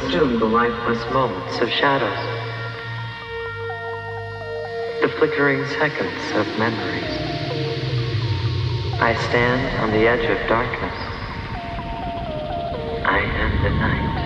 Consume the lifeless moments of shadows, the flickering seconds of memories. I stand on the edge of darkness. I am the night.